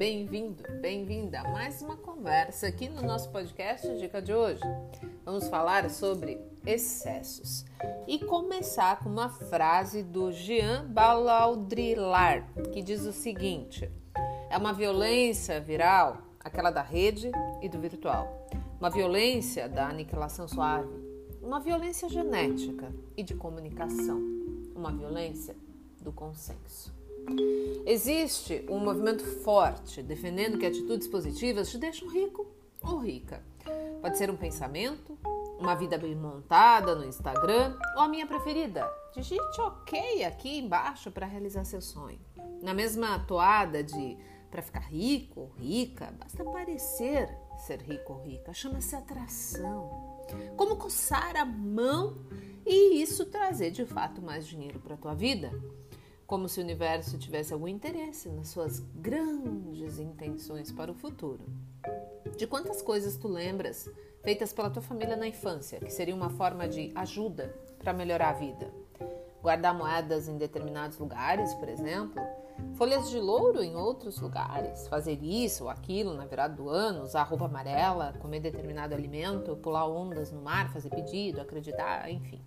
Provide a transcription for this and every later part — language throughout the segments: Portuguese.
bem-vindo, bem-vinda a mais uma conversa aqui no nosso podcast Dica de hoje. Vamos falar sobre excessos e começar com uma frase do Jean Balaudrillard que diz o seguinte: é uma violência viral, aquela da rede e do virtual, uma violência da aniquilação suave, uma violência genética e de comunicação, uma violência do consenso. Existe um movimento forte defendendo que atitudes positivas te deixam rico ou rica. Pode ser um pensamento, uma vida bem montada no Instagram ou a minha preferida. Digite OK aqui embaixo para realizar seu sonho. Na mesma toada de para ficar rico ou rica, basta parecer ser rico ou rica. Chama-se atração. Como coçar a mão e isso trazer de fato mais dinheiro para tua vida como se o universo tivesse algum interesse nas suas grandes intenções para o futuro. De quantas coisas tu lembras feitas pela tua família na infância, que seria uma forma de ajuda para melhorar a vida? Guardar moedas em determinados lugares, por exemplo, folhas de louro em outros lugares, fazer isso ou aquilo na virada do ano, usar roupa amarela, comer determinado alimento, pular ondas no mar, fazer pedido, acreditar, enfim.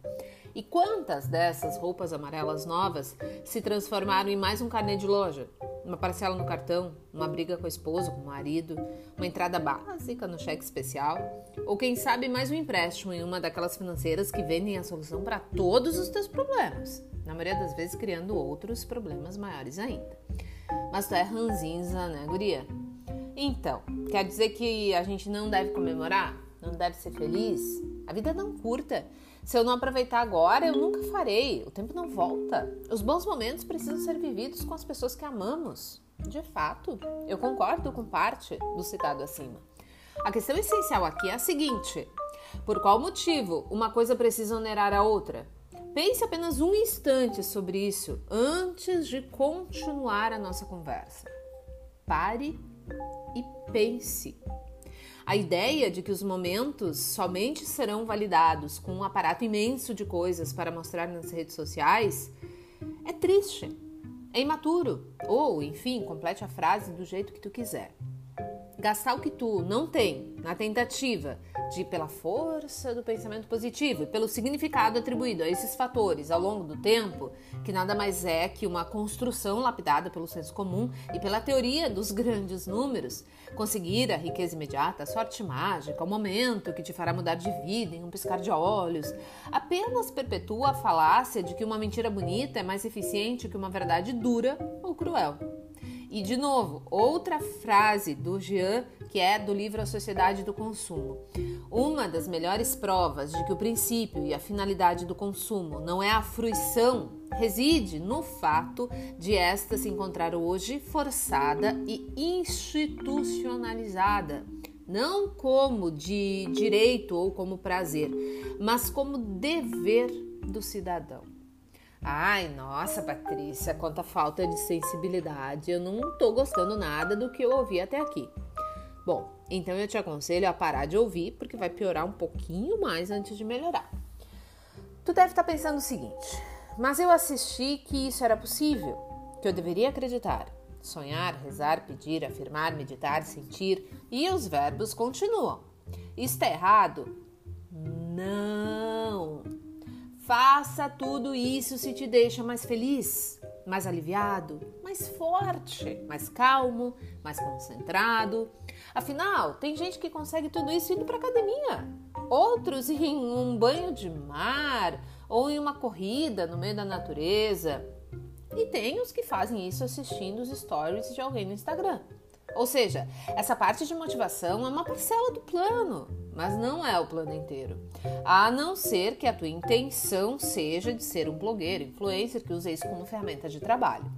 E quantas dessas roupas amarelas novas se transformaram em mais um carnê de loja? Uma parcela no cartão, uma briga com a esposa, com o marido, uma entrada básica no cheque especial, ou quem sabe mais um empréstimo em uma daquelas financeiras que vendem a solução para todos os teus problemas, na maioria das vezes criando outros problemas maiores ainda. Mas tu é ranzinza, né, guria? Então, quer dizer que a gente não deve comemorar? Não deve ser feliz? A vida é tão curta se eu não aproveitar agora, eu nunca farei. O tempo não volta. Os bons momentos precisam ser vividos com as pessoas que amamos. De fato, eu concordo com parte do citado acima. A questão essencial aqui é a seguinte: por qual motivo uma coisa precisa onerar a outra? Pense apenas um instante sobre isso antes de continuar a nossa conversa. Pare e pense. A ideia de que os momentos somente serão validados com um aparato imenso de coisas para mostrar nas redes sociais é triste, é imaturo, ou, enfim, complete a frase do jeito que tu quiser. Gastar o que tu não tem na tentativa de, pela força do pensamento positivo e pelo significado atribuído a esses fatores ao longo do tempo, que nada mais é que uma construção lapidada pelo senso comum e pela teoria dos grandes números, conseguir a riqueza imediata, a sorte mágica, o momento que te fará mudar de vida em um piscar de olhos, apenas perpetua a falácia de que uma mentira bonita é mais eficiente que uma verdade dura ou cruel. E de novo, outra frase do Jean, que é do livro A Sociedade do Consumo. Uma das melhores provas de que o princípio e a finalidade do consumo não é a fruição reside no fato de esta se encontrar hoje forçada e institucionalizada, não como de direito ou como prazer, mas como dever do cidadão. Ai, nossa, Patrícia, quanta falta de sensibilidade. Eu não tô gostando nada do que eu ouvi até aqui. Bom, então eu te aconselho a parar de ouvir, porque vai piorar um pouquinho mais antes de melhorar. Tu deve estar tá pensando o seguinte: mas eu assisti que isso era possível, que eu deveria acreditar. Sonhar, rezar, pedir, afirmar, meditar, sentir e os verbos continuam. Está errado? Não! Faça tudo isso se te deixa mais feliz, mais aliviado, mais forte, mais calmo, mais concentrado. Afinal, tem gente que consegue tudo isso indo para academia, outros em um banho de mar ou em uma corrida no meio da natureza. E tem os que fazem isso assistindo os stories de alguém no Instagram. Ou seja, essa parte de motivação é uma parcela do plano, mas não é o plano inteiro. A não ser que a tua intenção seja de ser um blogueiro, influencer que usa isso como ferramenta de trabalho.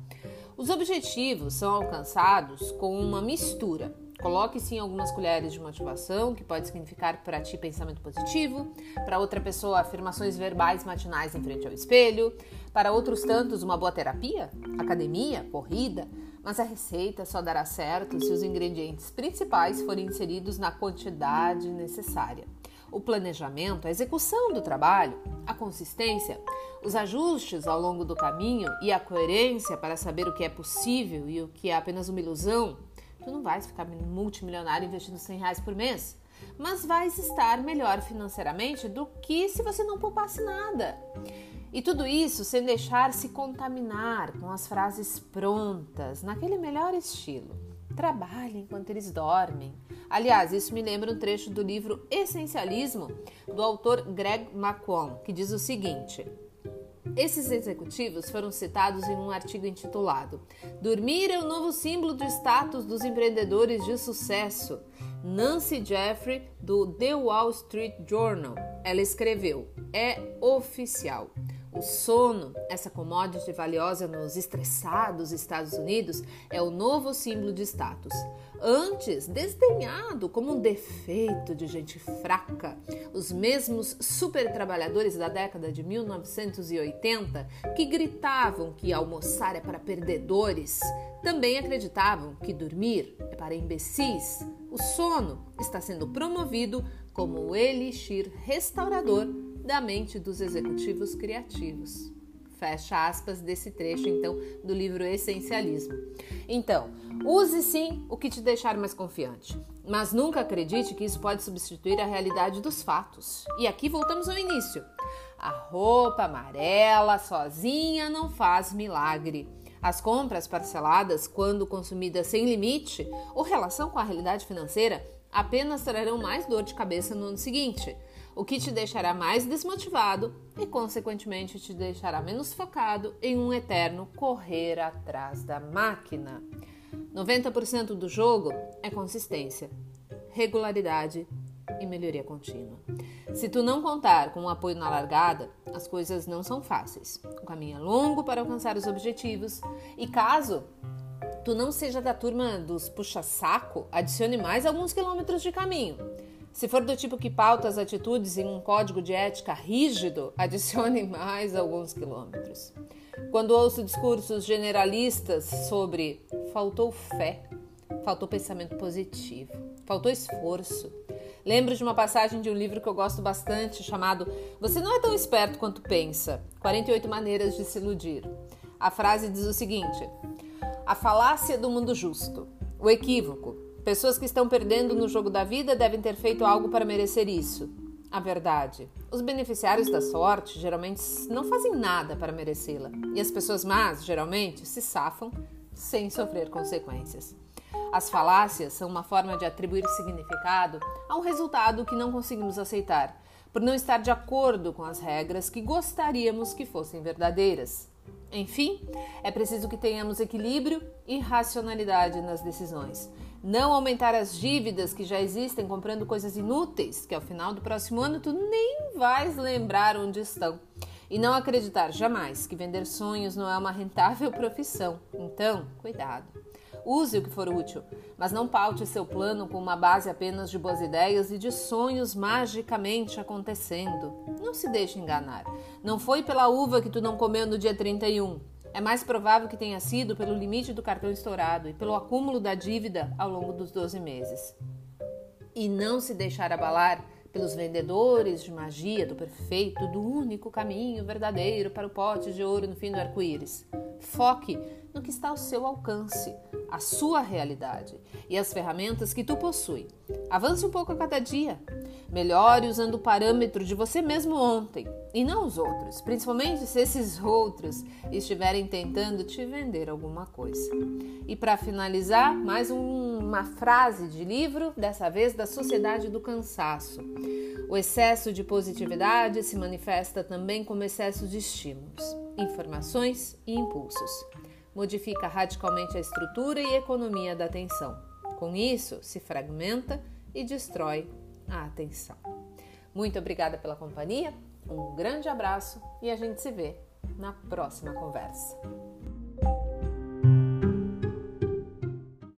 Os objetivos são alcançados com uma mistura. Coloque sim algumas colheres de motivação, que pode significar para ti pensamento positivo, para outra pessoa afirmações verbais matinais em frente ao espelho, para outros tantos uma boa terapia, academia, corrida, mas a receita só dará certo se os ingredientes principais forem inseridos na quantidade necessária. O planejamento, a execução do trabalho, a consistência, os ajustes ao longo do caminho e a coerência para saber o que é possível e o que é apenas uma ilusão, Tu não vais ficar multimilionário investindo 100 reais por mês, mas vais estar melhor financeiramente do que se você não poupasse nada. E tudo isso sem deixar se contaminar com as frases prontas, naquele melhor estilo. Trabalhe enquanto eles dormem. Aliás, isso me lembra um trecho do livro Essencialismo do autor Greg McQuon, que diz o seguinte: esses executivos foram citados em um artigo intitulado Dormir é o novo símbolo do status dos empreendedores de sucesso. Nancy Jeffrey, do The Wall Street Journal. Ela escreveu: É oficial. O sono, essa commodity valiosa nos estressados Estados Unidos, é o novo símbolo de status. Antes desdenhado como um defeito de gente fraca, os mesmos super trabalhadores da década de 1980 que gritavam que almoçar é para perdedores, também acreditavam que dormir é para imbecis. O sono está sendo promovido como o elixir restaurador da mente dos executivos criativos. Fecha aspas desse trecho, então, do livro Essencialismo. Então, use sim o que te deixar mais confiante, mas nunca acredite que isso pode substituir a realidade dos fatos. E aqui voltamos ao início. A roupa amarela sozinha não faz milagre. As compras parceladas, quando consumidas sem limite ou relação com a realidade financeira, apenas trarão mais dor de cabeça no ano seguinte o que te deixará mais desmotivado e, consequentemente, te deixará menos focado em um eterno correr atrás da máquina. 90% do jogo é consistência, regularidade e melhoria contínua. Se tu não contar com o apoio na largada, as coisas não são fáceis. O caminho é longo para alcançar os objetivos e caso tu não seja da turma dos puxa-saco, adicione mais alguns quilômetros de caminho. Se for do tipo que pauta as atitudes em um código de ética rígido, adicione mais alguns quilômetros. Quando ouço discursos generalistas sobre faltou fé, faltou pensamento positivo, faltou esforço, lembro de uma passagem de um livro que eu gosto bastante chamado Você não é tão esperto quanto pensa 48 maneiras de se iludir. A frase diz o seguinte: A falácia do mundo justo, o equívoco, Pessoas que estão perdendo no jogo da vida devem ter feito algo para merecer isso. A verdade. Os beneficiários da sorte geralmente não fazem nada para merecê-la. E as pessoas más, geralmente, se safam sem sofrer consequências. As falácias são uma forma de atribuir significado a um resultado que não conseguimos aceitar, por não estar de acordo com as regras que gostaríamos que fossem verdadeiras. Enfim, é preciso que tenhamos equilíbrio e racionalidade nas decisões não aumentar as dívidas que já existem comprando coisas inúteis, que ao final do próximo ano tu nem vais lembrar onde estão. E não acreditar jamais que vender sonhos não é uma rentável profissão. Então, cuidado. Use o que for útil, mas não paute seu plano com uma base apenas de boas ideias e de sonhos magicamente acontecendo. Não se deixe enganar. Não foi pela uva que tu não comeu no dia 31. É mais provável que tenha sido pelo limite do cartão estourado e pelo acúmulo da dívida ao longo dos 12 meses. E não se deixar abalar pelos vendedores de magia do perfeito, do único caminho verdadeiro para o pote de ouro no fim do arco-íris. Foque no que está ao seu alcance, a sua realidade e as ferramentas que tu possui. Avance um pouco a cada dia. Melhore usando o parâmetro de você mesmo ontem e não os outros, principalmente se esses outros estiverem tentando te vender alguma coisa. E para finalizar, mais um, uma frase de livro, dessa vez da Sociedade do Cansaço. O excesso de positividade se manifesta também como excesso de estímulos, informações e impulsos modifica radicalmente a estrutura e economia da atenção. Com isso, se fragmenta e destrói a atenção. Muito obrigada pela companhia, um grande abraço e a gente se vê na próxima conversa.